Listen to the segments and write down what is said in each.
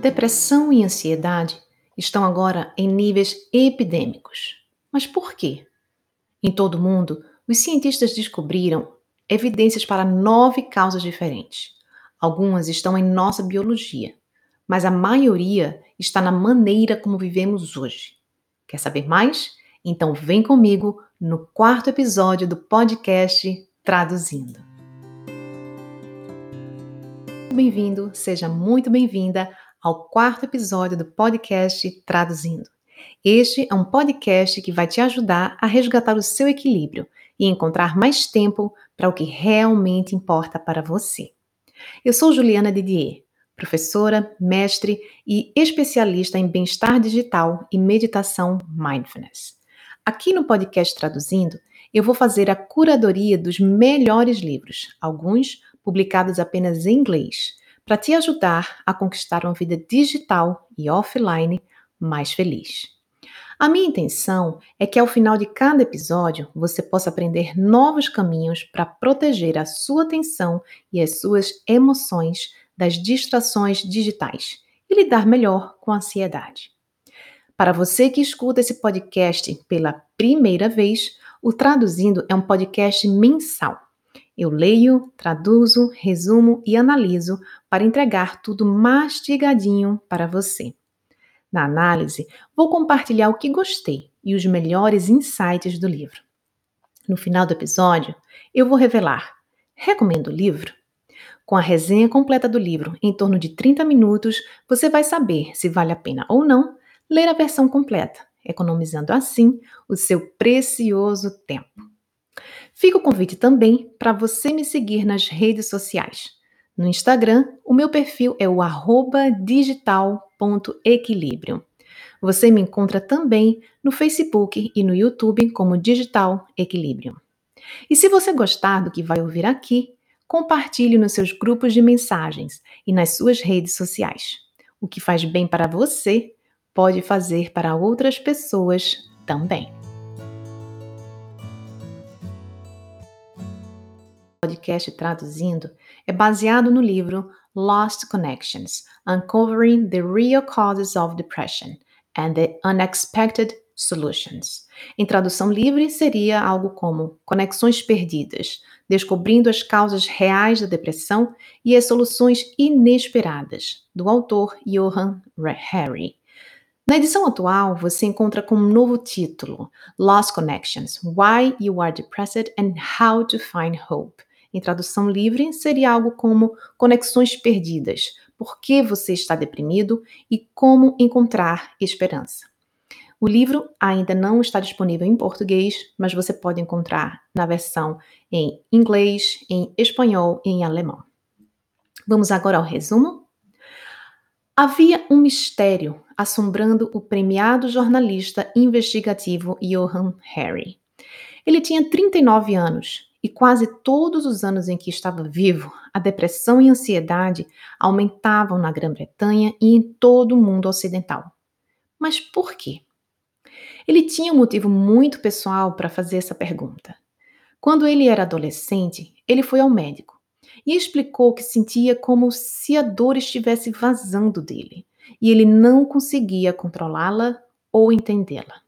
Depressão e ansiedade estão agora em níveis epidêmicos. Mas por quê? Em todo o mundo, os cientistas descobriram evidências para nove causas diferentes. Algumas estão em nossa biologia, mas a maioria está na maneira como vivemos hoje. Quer saber mais? Então vem comigo no quarto episódio do podcast Traduzindo. Bem-vindo, seja muito bem-vinda ao quarto episódio do podcast Traduzindo. Este é um podcast que vai te ajudar a resgatar o seu equilíbrio e encontrar mais tempo para o que realmente importa para você. Eu sou Juliana Didier, professora, mestre e especialista em bem-estar digital e meditação mindfulness. Aqui no podcast Traduzindo, eu vou fazer a curadoria dos melhores livros, alguns publicados apenas em inglês para te ajudar a conquistar uma vida digital e offline mais feliz. A minha intenção é que ao final de cada episódio você possa aprender novos caminhos para proteger a sua atenção e as suas emoções das distrações digitais e lidar melhor com a ansiedade. Para você que escuta esse podcast pela primeira vez, o Traduzindo é um podcast mensal eu leio, traduzo, resumo e analiso para entregar tudo mastigadinho para você. Na análise, vou compartilhar o que gostei e os melhores insights do livro. No final do episódio, eu vou revelar: recomendo o livro? Com a resenha completa do livro, em torno de 30 minutos, você vai saber se vale a pena ou não ler a versão completa, economizando assim o seu precioso tempo. Fica o convite também para você me seguir nas redes sociais. No Instagram, o meu perfil é o digital.equilíbrio. Você me encontra também no Facebook e no YouTube como Digital Equilíbrio. E se você gostar do que vai ouvir aqui, compartilhe nos seus grupos de mensagens e nas suas redes sociais. O que faz bem para você pode fazer para outras pessoas também. Podcast traduzindo é baseado no livro Lost Connections: Uncovering the Real Causes of Depression and the Unexpected Solutions. Em tradução livre, seria algo como Conexões Perdidas, descobrindo as causas reais da depressão e as soluções inesperadas, do autor Johan Harry. Na edição atual, você encontra com um novo título: Lost Connections: Why You Are Depressed and How to Find Hope. Em tradução livre, seria algo como conexões perdidas, por que você está deprimido e como encontrar esperança. O livro ainda não está disponível em português, mas você pode encontrar na versão em inglês, em espanhol e em alemão. Vamos agora ao resumo? Havia um mistério assombrando o premiado jornalista investigativo Johan Harry. Ele tinha 39 anos e quase todos os anos em que estava vivo, a depressão e a ansiedade aumentavam na Grã-Bretanha e em todo o mundo ocidental. Mas por quê? Ele tinha um motivo muito pessoal para fazer essa pergunta. Quando ele era adolescente, ele foi ao médico e explicou que sentia como se a dor estivesse vazando dele e ele não conseguia controlá-la ou entendê-la.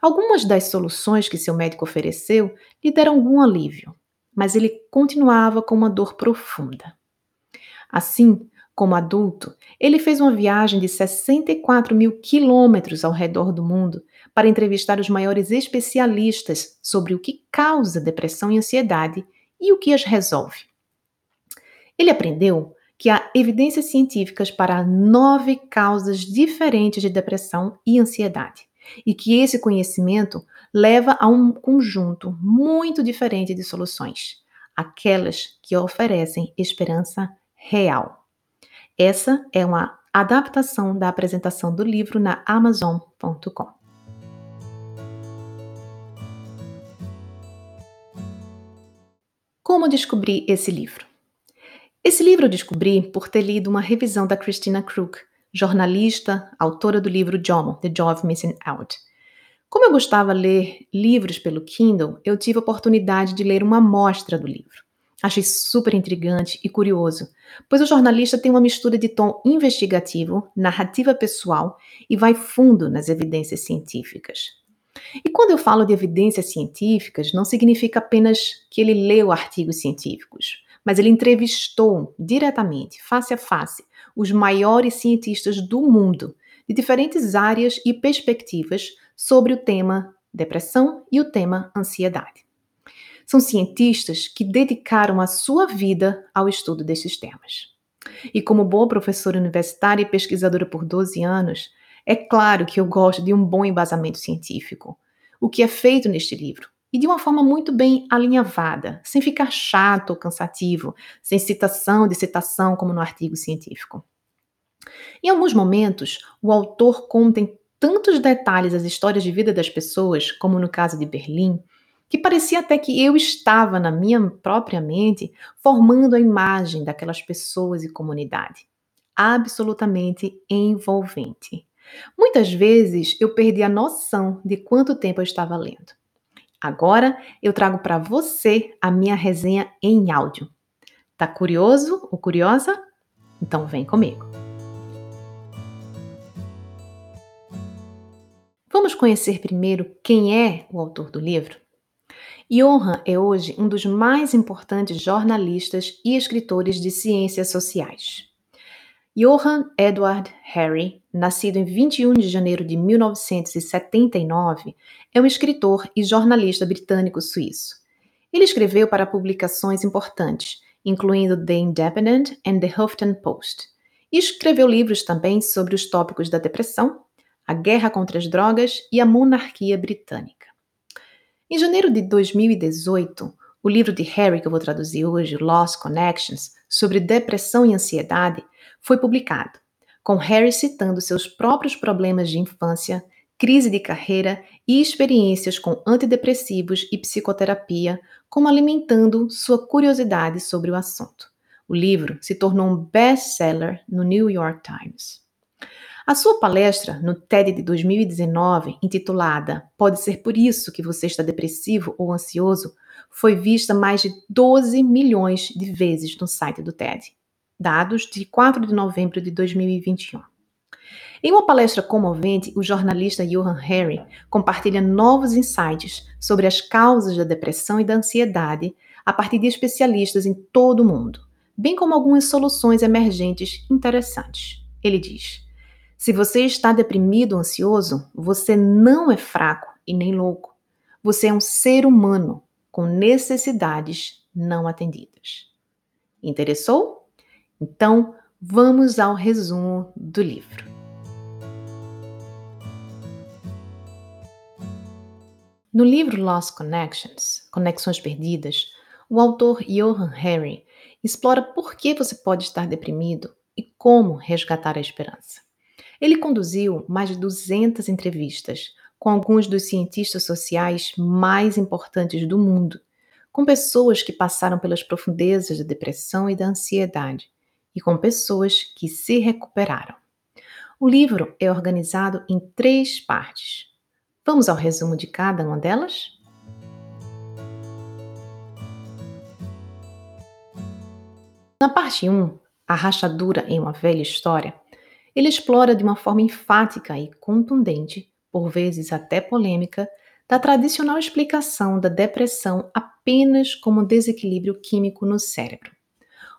Algumas das soluções que seu médico ofereceu lhe deram algum alívio, mas ele continuava com uma dor profunda. Assim, como adulto, ele fez uma viagem de 64 mil quilômetros ao redor do mundo para entrevistar os maiores especialistas sobre o que causa depressão e ansiedade e o que as resolve. Ele aprendeu que há evidências científicas para nove causas diferentes de depressão e ansiedade e que esse conhecimento leva a um conjunto muito diferente de soluções, aquelas que oferecem esperança real. Essa é uma adaptação da apresentação do livro na Amazon.com. Como descobri esse livro? Esse livro eu descobri por ter lido uma revisão da Christina Krug, jornalista, autora do livro JOMO, The Joy of Missing Out. Como eu gostava de ler livros pelo Kindle, eu tive a oportunidade de ler uma amostra do livro. Achei super intrigante e curioso, pois o jornalista tem uma mistura de tom investigativo, narrativa pessoal e vai fundo nas evidências científicas. E quando eu falo de evidências científicas, não significa apenas que ele leu artigos científicos, mas ele entrevistou diretamente, face a face, os maiores cientistas do mundo, de diferentes áreas e perspectivas sobre o tema depressão e o tema ansiedade. São cientistas que dedicaram a sua vida ao estudo desses temas. E como boa professora universitária e pesquisadora por 12 anos, é claro que eu gosto de um bom embasamento científico, o que é feito neste livro, e de uma forma muito bem alinhavada, sem ficar chato ou cansativo, sem citação de citação como no artigo científico. Em alguns momentos, o autor conta em tantos detalhes as histórias de vida das pessoas, como no caso de Berlim, que parecia até que eu estava na minha própria mente formando a imagem daquelas pessoas e comunidade. Absolutamente envolvente. Muitas vezes eu perdi a noção de quanto tempo eu estava lendo. Agora eu trago para você a minha resenha em áudio. Tá curioso ou curiosa? Então vem comigo. Vamos conhecer primeiro quem é o autor do livro? Johan é hoje um dos mais importantes jornalistas e escritores de ciências sociais. Johann Edward Harry, nascido em 21 de janeiro de 1979, é um escritor e jornalista britânico-suíço. Ele escreveu para publicações importantes, incluindo The Independent e The Huffington Post, e escreveu livros também sobre os tópicos da depressão, a guerra contra as drogas e a monarquia britânica. Em janeiro de 2018, o livro de Harry que eu vou traduzir hoje, Lost Connections, sobre depressão e ansiedade, foi publicado, com Harry citando seus próprios problemas de infância, crise de carreira e experiências com antidepressivos e psicoterapia, como alimentando sua curiosidade sobre o assunto. O livro se tornou um best-seller no New York Times. A sua palestra no TED de 2019, intitulada Pode ser por isso que você está depressivo ou ansioso, foi vista mais de 12 milhões de vezes no site do TED dados de 4 de novembro de 2021. Em uma palestra comovente, o jornalista Johan Harry compartilha novos insights sobre as causas da depressão e da ansiedade a partir de especialistas em todo o mundo, bem como algumas soluções emergentes interessantes. Ele diz: Se você está deprimido ou ansioso, você não é fraco e nem louco. Você é um ser humano com necessidades não atendidas. Interessou? Então, vamos ao resumo do livro. No livro Lost Connections, Conexões Perdidas, o autor Johan Harry explora por que você pode estar deprimido e como resgatar a esperança. Ele conduziu mais de 200 entrevistas com alguns dos cientistas sociais mais importantes do mundo, com pessoas que passaram pelas profundezas da depressão e da ansiedade e com pessoas que se recuperaram. O livro é organizado em três partes. Vamos ao resumo de cada uma delas? Na parte 1, A Rachadura em uma Velha História, ele explora de uma forma enfática e contundente, por vezes até polêmica, da tradicional explicação da depressão apenas como desequilíbrio químico no cérebro.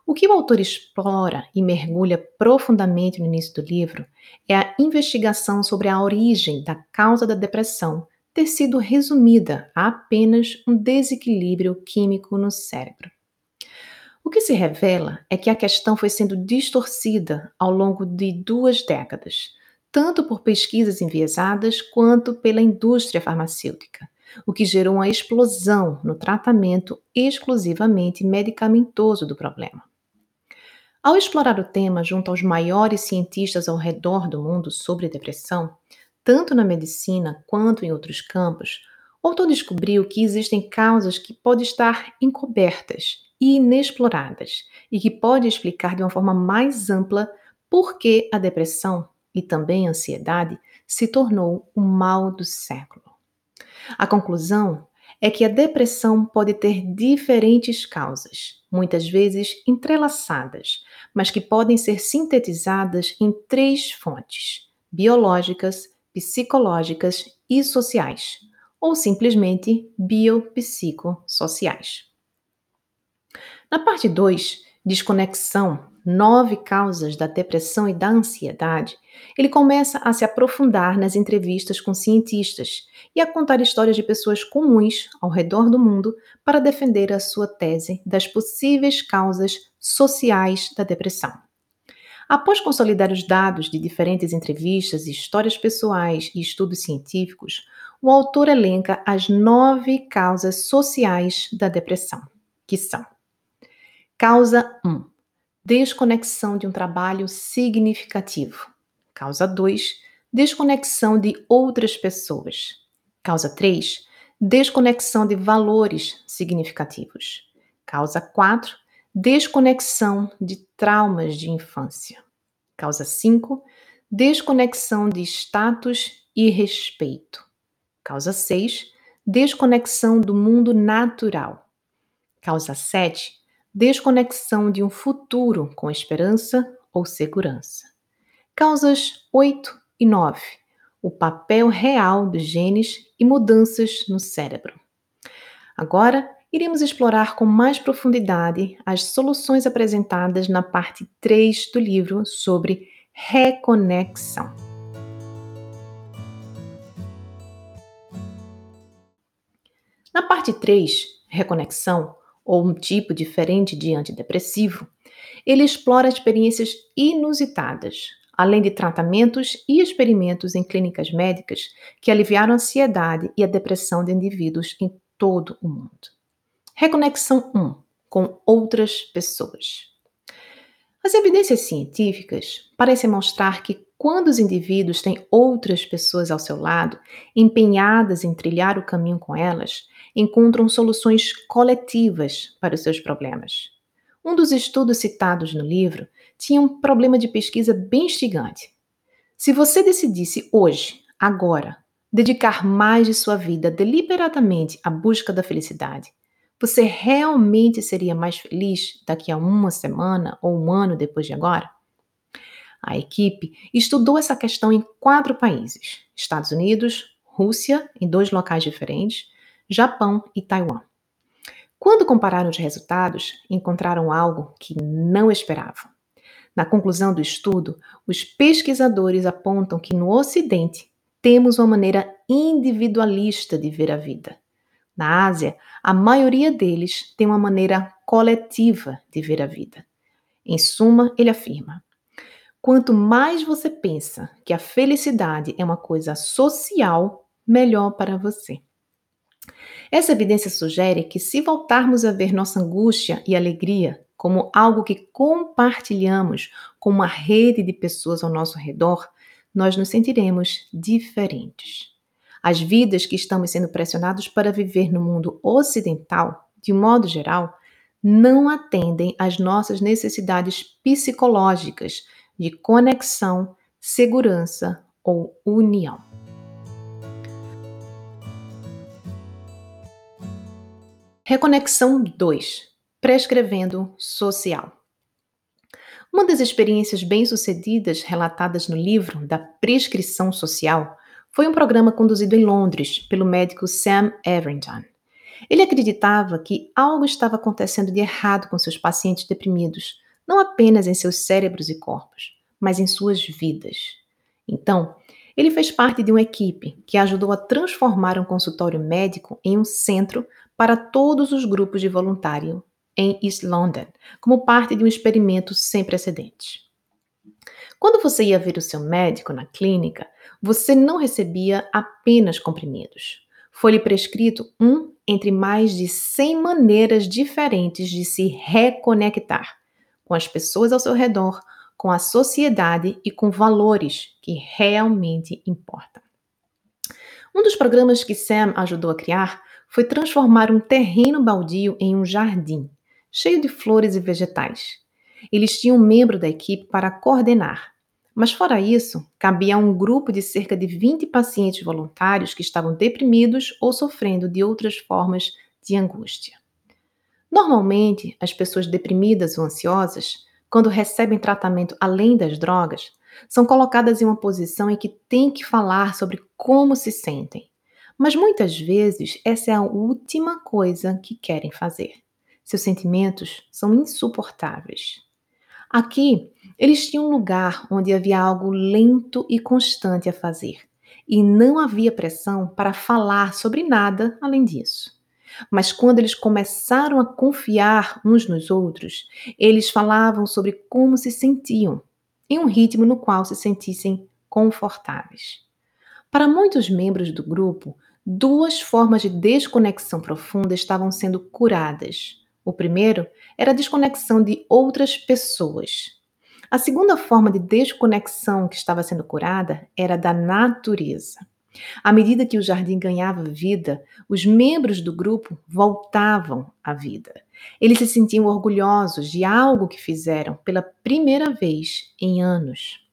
O que o autor explora e mergulha profundamente no início do livro é a investigação sobre a origem da causa da depressão ter sido resumida a apenas um desequilíbrio químico no cérebro. O que se revela é que a questão foi sendo distorcida ao longo de duas décadas, tanto por pesquisas enviesadas quanto pela indústria farmacêutica, o que gerou uma explosão no tratamento exclusivamente medicamentoso do problema. Ao explorar o tema junto aos maiores cientistas ao redor do mundo sobre depressão, tanto na medicina quanto em outros campos, Otto descobriu que existem causas que podem estar encobertas e inexploradas e que pode explicar de uma forma mais ampla por que a depressão e também a ansiedade se tornou o mal do século. A conclusão é que a depressão pode ter diferentes causas muitas vezes entrelaçadas, mas que podem ser sintetizadas em três fontes: biológicas, psicológicas e sociais, ou simplesmente biopsicossociais. Na parte 2, desconexão, nove causas da depressão e da ansiedade, ele começa a se aprofundar nas entrevistas com cientistas e a contar histórias de pessoas comuns ao redor do mundo para defender a sua tese das possíveis causas sociais da depressão. Após consolidar os dados de diferentes entrevistas, histórias pessoais e estudos científicos, o autor elenca as nove causas sociais da depressão, que são Causa 1. Desconexão de um trabalho significativo. Causa 2. Desconexão de outras pessoas. Causa 3. Desconexão de valores significativos. Causa 4. Desconexão de traumas de infância. Causa 5. Desconexão de status e respeito. Causa 6. Desconexão do mundo natural. Causa 7 desconexão de um futuro com esperança ou segurança. Causas 8 e 9. O papel real dos genes e mudanças no cérebro. Agora, iremos explorar com mais profundidade as soluções apresentadas na parte 3 do livro sobre reconexão. Na parte 3, reconexão, ou um tipo diferente de antidepressivo, ele explora experiências inusitadas, além de tratamentos e experimentos em clínicas médicas que aliviaram a ansiedade e a depressão de indivíduos em todo o mundo. Reconexão 1 com outras pessoas. As evidências científicas parecem mostrar que quando os indivíduos têm outras pessoas ao seu lado, empenhadas em trilhar o caminho com elas, encontram soluções coletivas para os seus problemas. Um dos estudos citados no livro tinha um problema de pesquisa bem instigante. Se você decidisse hoje, agora, dedicar mais de sua vida deliberadamente à busca da felicidade, você realmente seria mais feliz daqui a uma semana ou um ano depois de agora? A equipe estudou essa questão em quatro países: Estados Unidos, Rússia, em dois locais diferentes, Japão e Taiwan. Quando compararam os resultados, encontraram algo que não esperavam. Na conclusão do estudo, os pesquisadores apontam que no Ocidente temos uma maneira individualista de ver a vida. Na Ásia, a maioria deles tem uma maneira coletiva de ver a vida. Em suma, ele afirma: quanto mais você pensa que a felicidade é uma coisa social, melhor para você. Essa evidência sugere que, se voltarmos a ver nossa angústia e alegria como algo que compartilhamos com uma rede de pessoas ao nosso redor, nós nos sentiremos diferentes. As vidas que estamos sendo pressionados para viver no mundo ocidental, de modo geral, não atendem às nossas necessidades psicológicas de conexão, segurança ou união. Reconexão 2 Prescrevendo Social. Uma das experiências bem-sucedidas relatadas no livro da prescrição social foi um programa conduzido em Londres pelo médico Sam Everington. Ele acreditava que algo estava acontecendo de errado com seus pacientes deprimidos, não apenas em seus cérebros e corpos, mas em suas vidas. Então, ele fez parte de uma equipe que ajudou a transformar um consultório médico em um centro para todos os grupos de voluntário em East London, como parte de um experimento sem precedentes. Quando você ia ver o seu médico na clínica, você não recebia apenas comprimidos. Foi-lhe prescrito um entre mais de 100 maneiras diferentes de se reconectar com as pessoas ao seu redor, com a sociedade e com valores que realmente importam. Um dos programas que Sam ajudou a criar foi transformar um terreno baldio em um jardim, cheio de flores e vegetais. Eles tinham um membro da equipe para coordenar, mas fora isso, cabia a um grupo de cerca de 20 pacientes voluntários que estavam deprimidos ou sofrendo de outras formas de angústia. Normalmente, as pessoas deprimidas ou ansiosas, quando recebem tratamento além das drogas, são colocadas em uma posição em que têm que falar sobre como se sentem. Mas muitas vezes essa é a última coisa que querem fazer. Seus sentimentos são insuportáveis. Aqui, eles tinham um lugar onde havia algo lento e constante a fazer, e não havia pressão para falar sobre nada além disso. Mas quando eles começaram a confiar uns nos outros, eles falavam sobre como se sentiam, em um ritmo no qual se sentissem confortáveis. Para muitos membros do grupo, duas formas de desconexão profunda estavam sendo curadas. O primeiro era a desconexão de outras pessoas. A segunda forma de desconexão que estava sendo curada era da natureza. À medida que o jardim ganhava vida, os membros do grupo voltavam à vida. Eles se sentiam orgulhosos de algo que fizeram pela primeira vez em anos.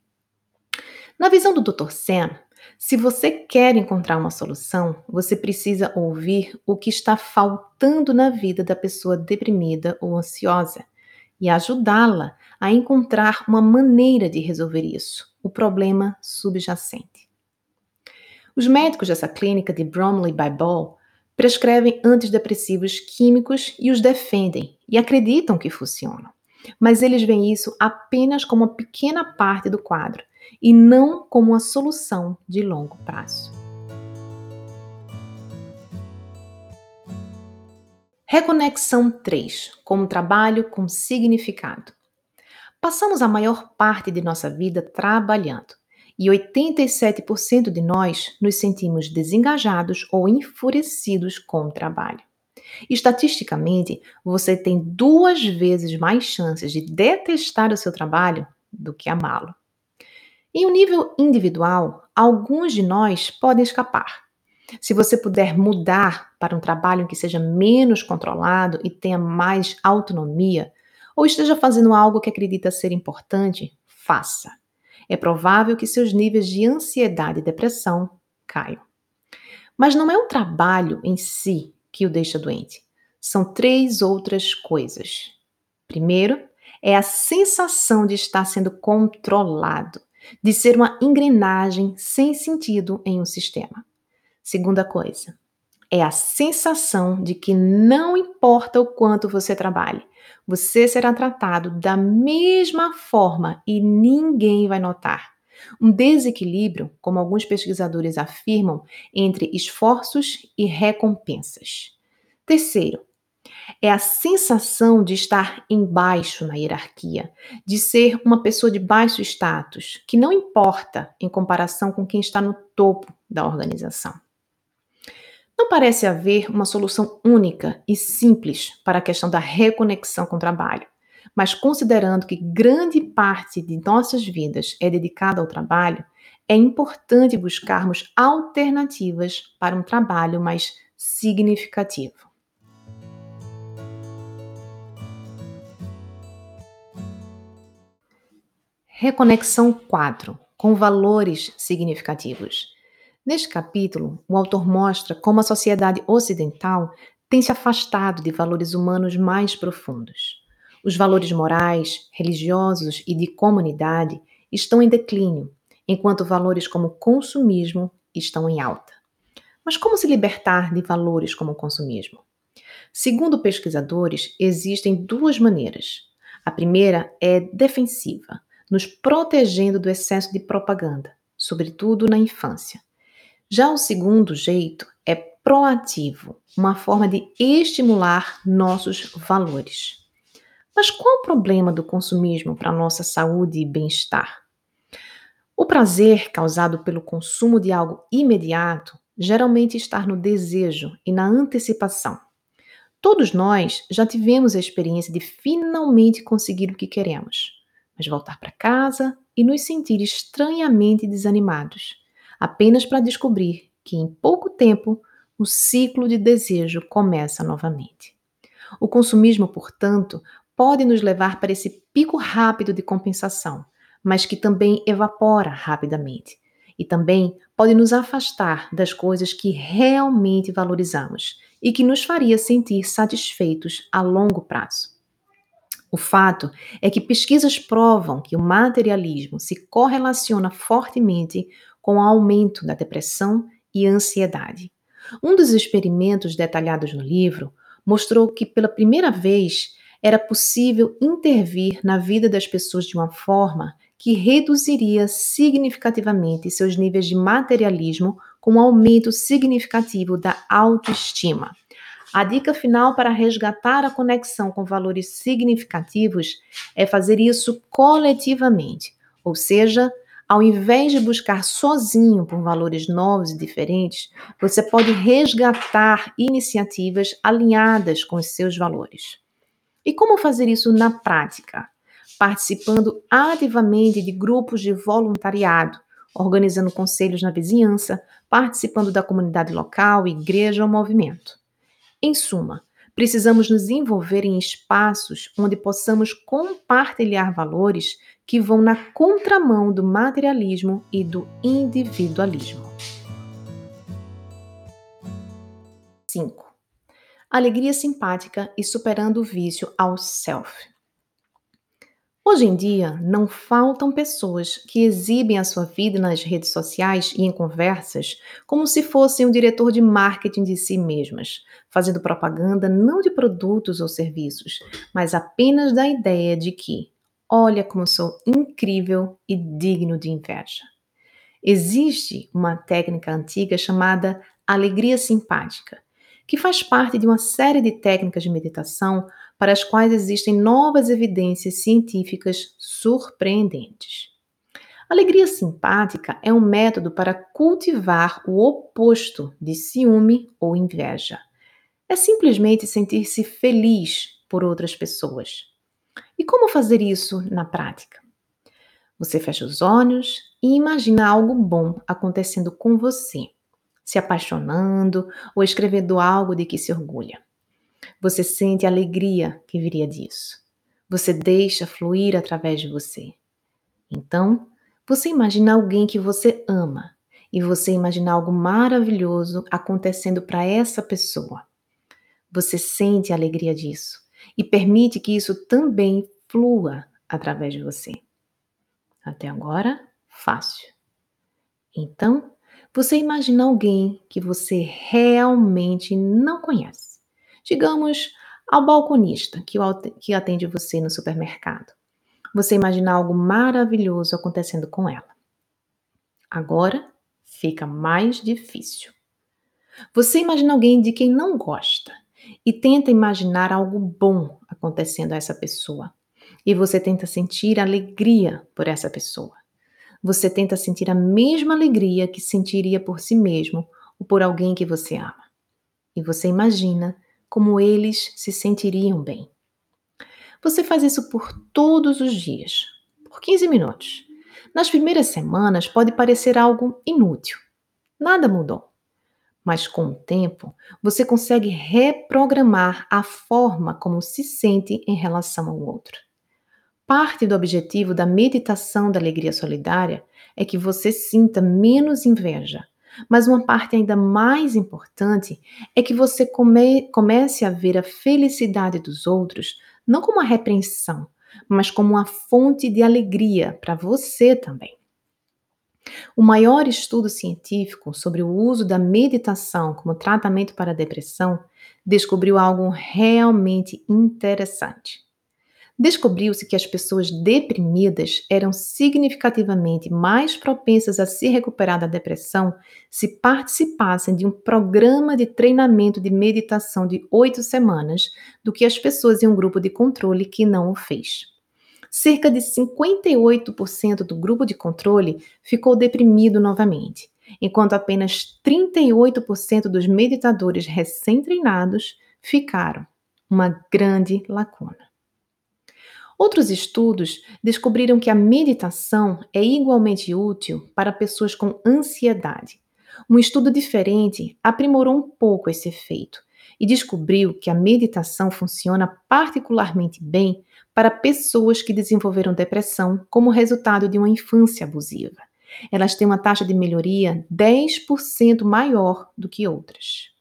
Na visão do Dr. Sam, se você quer encontrar uma solução, você precisa ouvir o que está faltando na vida da pessoa deprimida ou ansiosa e ajudá-la a encontrar uma maneira de resolver isso, o problema subjacente. Os médicos dessa clínica de Bromley by Ball prescrevem antidepressivos químicos e os defendem e acreditam que funcionam. Mas eles veem isso apenas como uma pequena parte do quadro e não como uma solução de longo prazo. Reconexão 3 como trabalho com significado. Passamos a maior parte de nossa vida trabalhando e 87% de nós nos sentimos desengajados ou enfurecidos com o trabalho. Estatisticamente, você tem duas vezes mais chances de detestar o seu trabalho do que amá-lo. Em um nível individual, alguns de nós podem escapar. Se você puder mudar para um trabalho que seja menos controlado e tenha mais autonomia, ou esteja fazendo algo que acredita ser importante, faça é provável que seus níveis de ansiedade e depressão caiam. Mas não é o trabalho em si que o deixa doente. São três outras coisas. Primeiro, é a sensação de estar sendo controlado, de ser uma engrenagem sem sentido em um sistema. Segunda coisa, é a sensação de que não importa o quanto você trabalhe, você será tratado da mesma forma e ninguém vai notar. Um desequilíbrio, como alguns pesquisadores afirmam, entre esforços e recompensas. Terceiro, é a sensação de estar embaixo na hierarquia, de ser uma pessoa de baixo status, que não importa em comparação com quem está no topo da organização. Não parece haver uma solução única e simples para a questão da reconexão com o trabalho, mas considerando que grande parte de nossas vidas é dedicada ao trabalho, é importante buscarmos alternativas para um trabalho mais significativo. Reconexão 4 com valores significativos. Neste capítulo, o autor mostra como a sociedade ocidental tem se afastado de valores humanos mais profundos. Os valores morais, religiosos e de comunidade estão em declínio, enquanto valores como consumismo estão em alta. Mas como se libertar de valores como consumismo? Segundo pesquisadores, existem duas maneiras. A primeira é defensiva, nos protegendo do excesso de propaganda, sobretudo na infância. Já o segundo jeito é proativo, uma forma de estimular nossos valores. Mas qual o problema do consumismo para nossa saúde e bem-estar? O prazer causado pelo consumo de algo imediato geralmente está no desejo e na antecipação. Todos nós já tivemos a experiência de finalmente conseguir o que queremos, mas voltar para casa e nos sentir estranhamente desanimados apenas para descobrir que em pouco tempo o ciclo de desejo começa novamente. O consumismo, portanto, pode nos levar para esse pico rápido de compensação, mas que também evapora rapidamente. e também pode nos afastar das coisas que realmente valorizamos e que nos faria sentir satisfeitos a longo prazo. O fato é que pesquisas provam que o materialismo se correlaciona fortemente com o aumento da depressão e ansiedade. Um dos experimentos detalhados no livro mostrou que, pela primeira vez, era possível intervir na vida das pessoas de uma forma que reduziria significativamente seus níveis de materialismo com um aumento significativo da autoestima. A dica final para resgatar a conexão com valores significativos é fazer isso coletivamente, ou seja, ao invés de buscar sozinho por valores novos e diferentes, você pode resgatar iniciativas alinhadas com os seus valores. E como fazer isso na prática? Participando ativamente de grupos de voluntariado, organizando conselhos na vizinhança, participando da comunidade local, igreja ou movimento. Em suma, precisamos nos envolver em espaços onde possamos compartilhar valores que vão na contramão do materialismo e do individualismo. 5. Alegria simpática e superando o vício ao self. Hoje em dia, não faltam pessoas que exibem a sua vida nas redes sociais e em conversas como se fossem o diretor de marketing de si mesmas, fazendo propaganda não de produtos ou serviços, mas apenas da ideia de que, olha como sou incrível e digno de inveja. Existe uma técnica antiga chamada alegria simpática, que faz parte de uma série de técnicas de meditação para as quais existem novas evidências científicas surpreendentes. Alegria simpática é um método para cultivar o oposto de ciúme ou inveja. É simplesmente sentir-se feliz por outras pessoas. E como fazer isso na prática? Você fecha os olhos e imagina algo bom acontecendo com você, se apaixonando ou escrevendo algo de que se orgulha. Você sente a alegria que viria disso. Você deixa fluir através de você. Então, você imagina alguém que você ama e você imagina algo maravilhoso acontecendo para essa pessoa. Você sente a alegria disso e permite que isso também flua através de você. Até agora, fácil. Então, você imagina alguém que você realmente não conhece digamos, ao balconista que atende você no supermercado. Você imagina algo maravilhoso acontecendo com ela. Agora fica mais difícil. Você imagina alguém de quem não gosta e tenta imaginar algo bom acontecendo a essa pessoa. E você tenta sentir alegria por essa pessoa. Você tenta sentir a mesma alegria que sentiria por si mesmo ou por alguém que você ama. E você imagina como eles se sentiriam bem. Você faz isso por todos os dias, por 15 minutos. Nas primeiras semanas pode parecer algo inútil. Nada mudou. Mas com o tempo, você consegue reprogramar a forma como se sente em relação ao outro. Parte do objetivo da meditação da alegria solidária é que você sinta menos inveja, mas uma parte ainda mais importante é que você come, comece a ver a felicidade dos outros não como uma repreensão, mas como uma fonte de alegria para você também. O maior estudo científico sobre o uso da meditação como tratamento para a depressão descobriu algo realmente interessante descobriu-se que as pessoas deprimidas eram significativamente mais propensas a se recuperar da depressão se participassem de um programa de treinamento de meditação de oito semanas do que as pessoas em um grupo de controle que não o fez. Cerca de 58% do grupo de controle ficou deprimido novamente, enquanto apenas 38% dos meditadores recém-treinados ficaram. Uma grande lacuna. Outros estudos descobriram que a meditação é igualmente útil para pessoas com ansiedade. Um estudo diferente aprimorou um pouco esse efeito e descobriu que a meditação funciona particularmente bem para pessoas que desenvolveram depressão como resultado de uma infância abusiva. Elas têm uma taxa de melhoria 10% maior do que outras.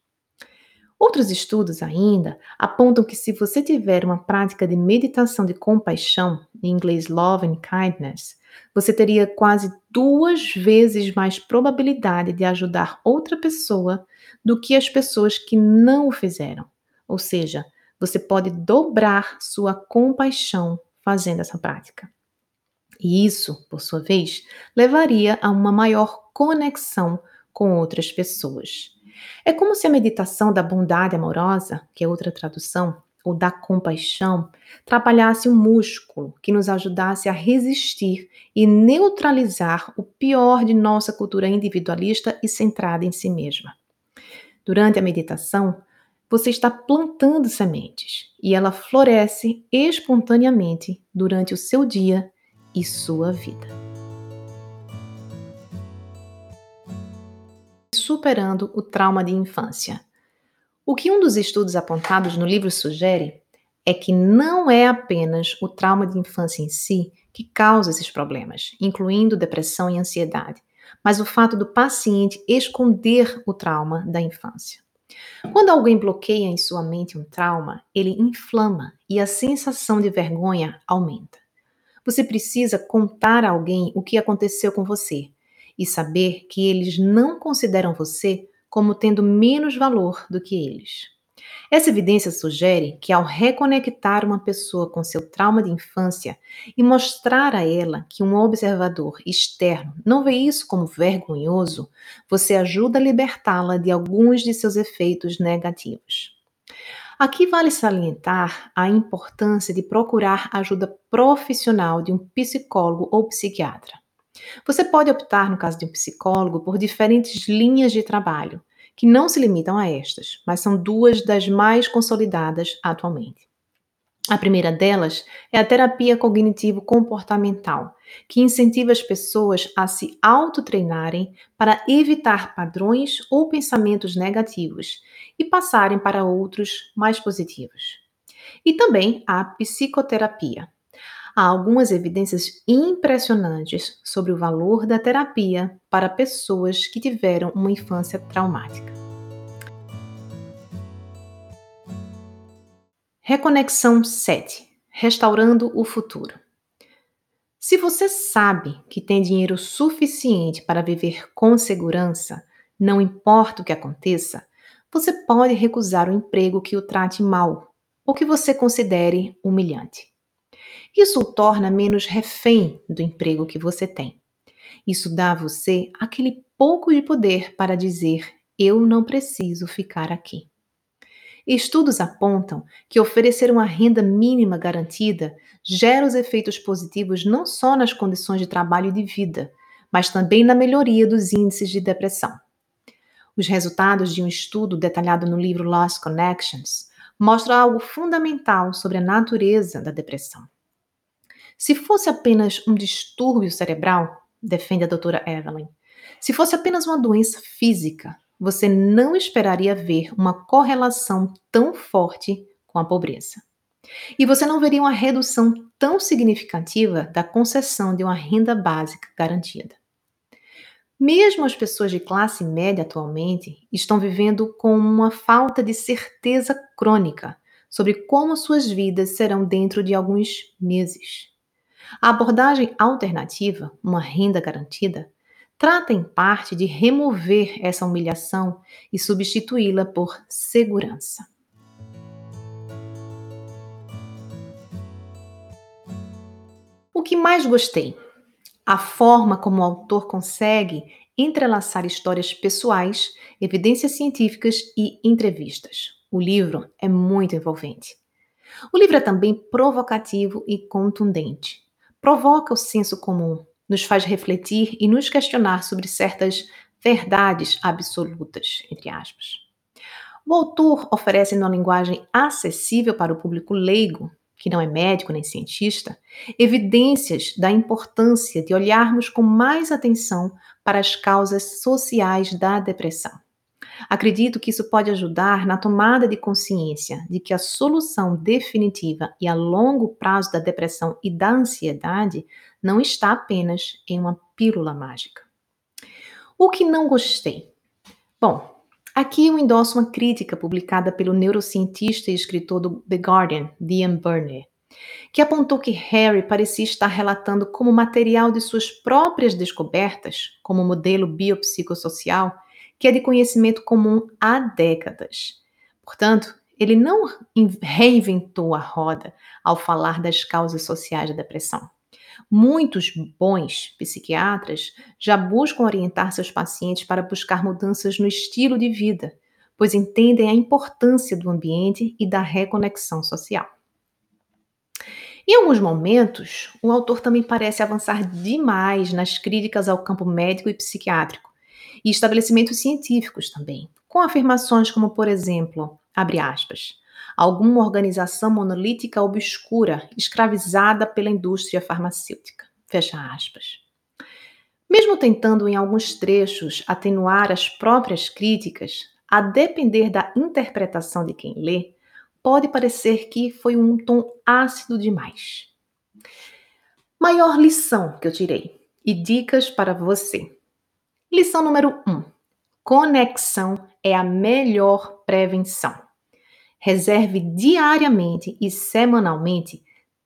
Outros estudos ainda apontam que se você tiver uma prática de meditação de compaixão, em inglês love and kindness, você teria quase duas vezes mais probabilidade de ajudar outra pessoa do que as pessoas que não o fizeram. Ou seja, você pode dobrar sua compaixão fazendo essa prática. E isso, por sua vez, levaria a uma maior conexão com outras pessoas. É como se a meditação da bondade amorosa, que é outra tradução, ou da compaixão, trabalhasse um músculo que nos ajudasse a resistir e neutralizar o pior de nossa cultura individualista e centrada em si mesma. Durante a meditação, você está plantando sementes e ela floresce espontaneamente durante o seu dia e sua vida. Superando o trauma de infância. O que um dos estudos apontados no livro sugere é que não é apenas o trauma de infância em si que causa esses problemas, incluindo depressão e ansiedade, mas o fato do paciente esconder o trauma da infância. Quando alguém bloqueia em sua mente um trauma, ele inflama e a sensação de vergonha aumenta. Você precisa contar a alguém o que aconteceu com você e saber que eles não consideram você como tendo menos valor do que eles. Essa evidência sugere que, ao reconectar uma pessoa com seu trauma de infância e mostrar a ela que um observador externo não vê isso como vergonhoso, você ajuda a libertá-la de alguns de seus efeitos negativos. Aqui vale salientar a importância de procurar ajuda profissional de um psicólogo ou psiquiatra. Você pode optar, no caso de um psicólogo, por diferentes linhas de trabalho, que não se limitam a estas, mas são duas das mais consolidadas atualmente. A primeira delas é a terapia cognitivo-comportamental, que incentiva as pessoas a se autotreinarem para evitar padrões ou pensamentos negativos e passarem para outros mais positivos. E também a psicoterapia. Há algumas evidências impressionantes sobre o valor da terapia para pessoas que tiveram uma infância traumática. Reconexão 7 Restaurando o futuro. Se você sabe que tem dinheiro suficiente para viver com segurança, não importa o que aconteça, você pode recusar o emprego que o trate mal ou que você considere humilhante. Isso o torna menos refém do emprego que você tem. Isso dá a você aquele pouco de poder para dizer: eu não preciso ficar aqui. Estudos apontam que oferecer uma renda mínima garantida gera os efeitos positivos não só nas condições de trabalho e de vida, mas também na melhoria dos índices de depressão. Os resultados de um estudo detalhado no livro Lost Connections mostram algo fundamental sobre a natureza da depressão. Se fosse apenas um distúrbio cerebral, defende a doutora Evelyn, se fosse apenas uma doença física, você não esperaria ver uma correlação tão forte com a pobreza. E você não veria uma redução tão significativa da concessão de uma renda básica garantida. Mesmo as pessoas de classe média atualmente estão vivendo com uma falta de certeza crônica sobre como suas vidas serão dentro de alguns meses. A abordagem alternativa, uma renda garantida, trata em parte de remover essa humilhação e substituí-la por segurança. O que mais gostei? A forma como o autor consegue entrelaçar histórias pessoais, evidências científicas e entrevistas. O livro é muito envolvente. O livro é também provocativo e contundente. Provoca o senso comum, nos faz refletir e nos questionar sobre certas verdades absolutas, entre aspas. O autor oferece, numa linguagem acessível para o público leigo, que não é médico nem cientista, evidências da importância de olharmos com mais atenção para as causas sociais da depressão. Acredito que isso pode ajudar na tomada de consciência de que a solução definitiva e a longo prazo da depressão e da ansiedade não está apenas em uma pílula mágica. O que não gostei? Bom, aqui eu endosso uma crítica publicada pelo neurocientista e escritor do The Guardian, Ian Burney, que apontou que Harry parecia estar relatando como material de suas próprias descobertas, como modelo biopsicossocial, que é de conhecimento comum há décadas. Portanto, ele não reinventou a roda ao falar das causas sociais da depressão. Muitos bons psiquiatras já buscam orientar seus pacientes para buscar mudanças no estilo de vida, pois entendem a importância do ambiente e da reconexão social. Em alguns momentos, o autor também parece avançar demais nas críticas ao campo médico e psiquiátrico, e estabelecimentos científicos também, com afirmações como, por exemplo, abre aspas, alguma organização monolítica obscura escravizada pela indústria farmacêutica. Fecha aspas. Mesmo tentando, em alguns trechos, atenuar as próprias críticas, a depender da interpretação de quem lê, pode parecer que foi um tom ácido demais. Maior lição que eu tirei e dicas para você. Lição número 1: um, conexão é a melhor prevenção. Reserve diariamente e semanalmente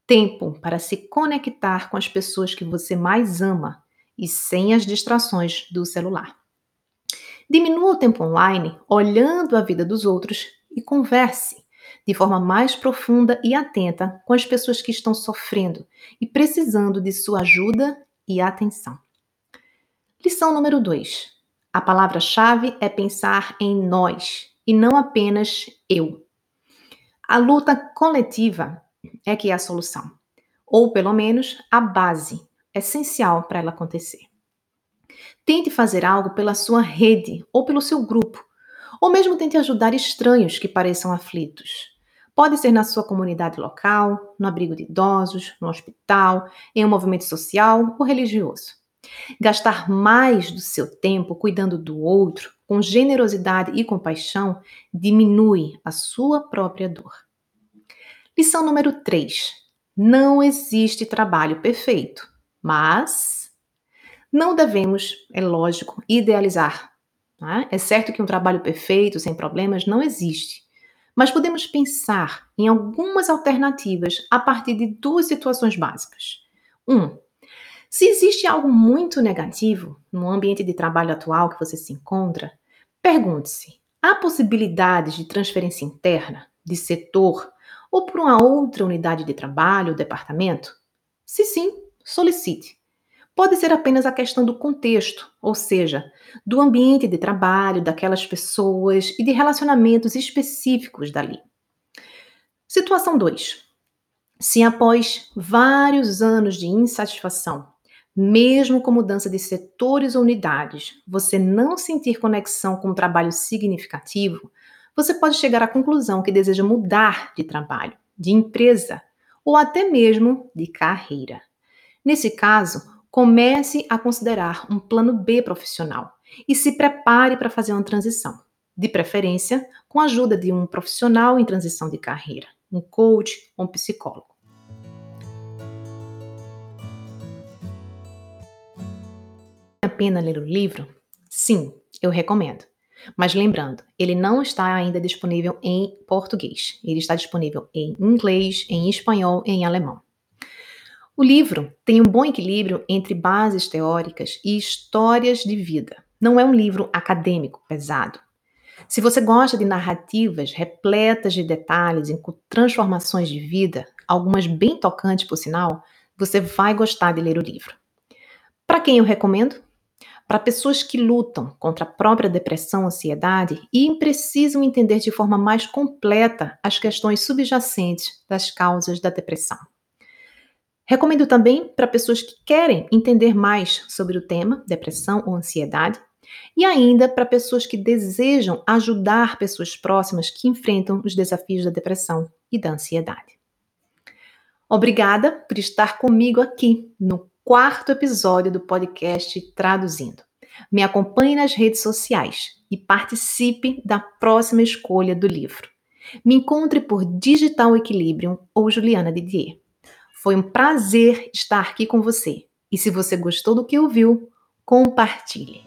tempo para se conectar com as pessoas que você mais ama e sem as distrações do celular. Diminua o tempo online olhando a vida dos outros e converse de forma mais profunda e atenta com as pessoas que estão sofrendo e precisando de sua ajuda e atenção. Lição número 2. A palavra-chave é pensar em nós e não apenas eu. A luta coletiva é que é a solução, ou pelo menos a base essencial para ela acontecer. Tente fazer algo pela sua rede ou pelo seu grupo, ou mesmo tente ajudar estranhos que pareçam aflitos. Pode ser na sua comunidade local, no abrigo de idosos, no hospital, em um movimento social ou religioso. Gastar mais do seu tempo cuidando do outro com generosidade e compaixão, diminui a sua própria dor. Lição número 3. Não existe trabalho perfeito, mas não devemos, é lógico, idealizar. Né? É certo que um trabalho perfeito, sem problemas, não existe. Mas podemos pensar em algumas alternativas a partir de duas situações básicas. Um, se existe algo muito negativo no ambiente de trabalho atual que você se encontra, Pergunte-se: há possibilidades de transferência interna, de setor ou para uma outra unidade de trabalho ou departamento? Se sim, solicite. Pode ser apenas a questão do contexto, ou seja, do ambiente de trabalho, daquelas pessoas e de relacionamentos específicos dali. Situação 2. Se após vários anos de insatisfação mesmo com mudança de setores ou unidades, você não sentir conexão com um trabalho significativo, você pode chegar à conclusão que deseja mudar de trabalho, de empresa ou até mesmo de carreira. Nesse caso, comece a considerar um plano B profissional e se prepare para fazer uma transição, de preferência com a ajuda de um profissional em transição de carreira, um coach ou um psicólogo. Pena ler o livro? Sim, eu recomendo. Mas lembrando, ele não está ainda disponível em português. Ele está disponível em inglês, em espanhol e em alemão. O livro tem um bom equilíbrio entre bases teóricas e histórias de vida. Não é um livro acadêmico pesado. Se você gosta de narrativas repletas de detalhes e transformações de vida, algumas bem tocantes por sinal, você vai gostar de ler o livro. Para quem eu recomendo? Para pessoas que lutam contra a própria depressão, ansiedade e precisam entender de forma mais completa as questões subjacentes das causas da depressão. Recomendo também para pessoas que querem entender mais sobre o tema depressão ou ansiedade e ainda para pessoas que desejam ajudar pessoas próximas que enfrentam os desafios da depressão e da ansiedade. Obrigada por estar comigo aqui no quarto episódio do podcast Traduzindo. Me acompanhe nas redes sociais e participe da próxima escolha do livro. Me encontre por Digital Equilibrium ou Juliana Didier. Foi um prazer estar aqui com você. E se você gostou do que ouviu, compartilhe.